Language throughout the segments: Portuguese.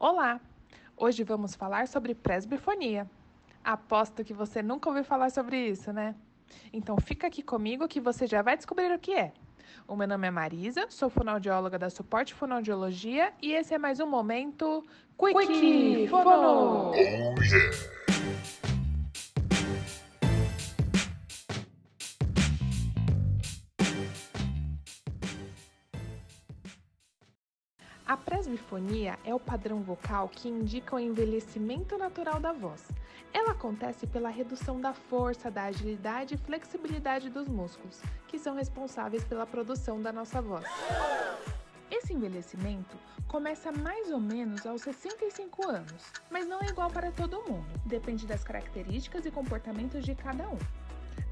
Olá! Hoje vamos falar sobre presbifonia. Aposto que você nunca ouviu falar sobre isso, né? Então fica aqui comigo que você já vai descobrir o que é. O meu nome é Marisa, sou fonoaudióloga da Suporte Fonoaudiologia e esse é mais um momento Quick, Fono! Oh, yeah. A presbifonia é o padrão vocal que indica o envelhecimento natural da voz. Ela acontece pela redução da força, da agilidade e flexibilidade dos músculos, que são responsáveis pela produção da nossa voz. Esse envelhecimento começa mais ou menos aos 65 anos, mas não é igual para todo mundo, depende das características e comportamentos de cada um.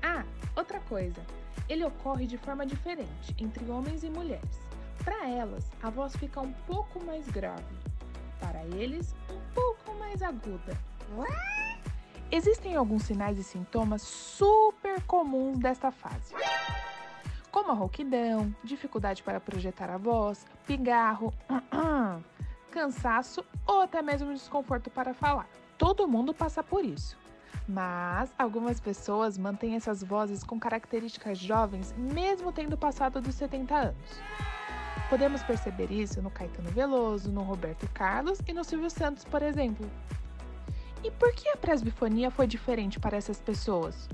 Ah, outra coisa, ele ocorre de forma diferente entre homens e mulheres. Para elas, a voz fica um pouco mais grave. Para eles, um pouco mais aguda. Existem alguns sinais e sintomas super comuns desta fase, como a rouquidão, dificuldade para projetar a voz, pigarro, cansaço ou até mesmo desconforto para falar. Todo mundo passa por isso. Mas algumas pessoas mantêm essas vozes com características jovens, mesmo tendo passado dos 70 anos. Podemos perceber isso no Caetano Veloso, no Roberto Carlos e no Silvio Santos, por exemplo. E por que a presbifonia foi diferente para essas pessoas?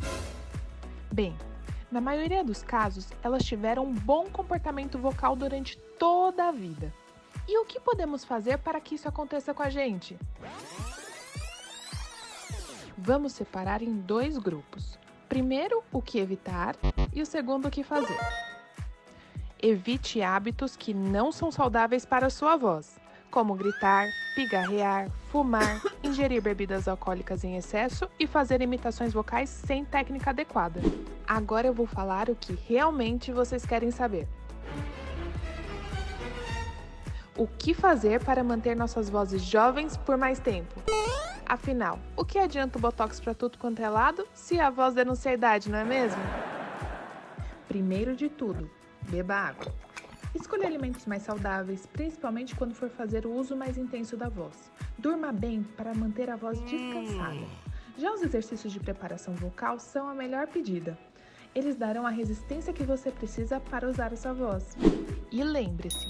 Bem, na maioria dos casos, elas tiveram um bom comportamento vocal durante toda a vida. E o que podemos fazer para que isso aconteça com a gente? Vamos separar em dois grupos. Primeiro, o que evitar e o segundo, o que fazer. Evite hábitos que não são saudáveis para a sua voz, como gritar, pigarrear, fumar, ingerir bebidas alcoólicas em excesso e fazer imitações vocais sem técnica adequada. Agora eu vou falar o que realmente vocês querem saber. O que fazer para manter nossas vozes jovens por mais tempo? Afinal, o que adianta o botox para tudo quanto é lado se a voz denuncia a idade, não é mesmo? Primeiro de tudo, Beba água. Escolha alimentos mais saudáveis, principalmente quando for fazer o uso mais intenso da voz. Durma bem para manter a voz descansada. Já os exercícios de preparação vocal são a melhor pedida. Eles darão a resistência que você precisa para usar a sua voz. E lembre-se,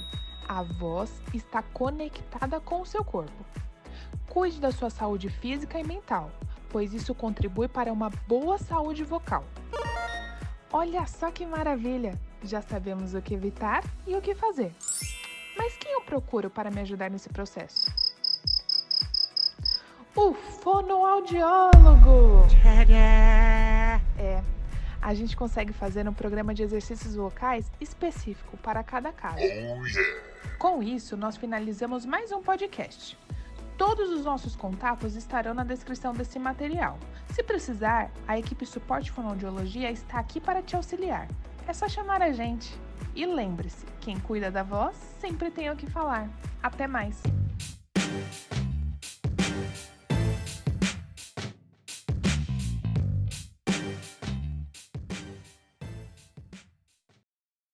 a voz está conectada com o seu corpo. Cuide da sua saúde física e mental, pois isso contribui para uma boa saúde vocal. Olha só que maravilha! Já sabemos o que evitar e o que fazer. Mas quem eu procuro para me ajudar nesse processo? O fonoaudiólogo! É, a gente consegue fazer um programa de exercícios vocais específico para cada caso. Oh, Com isso, nós finalizamos mais um podcast. Todos os nossos contatos estarão na descrição desse material. Se precisar, a equipe Suporte Fonoaudiologia está aqui para te auxiliar. É só chamar a gente. E lembre-se, quem cuida da voz sempre tem o que falar. Até mais!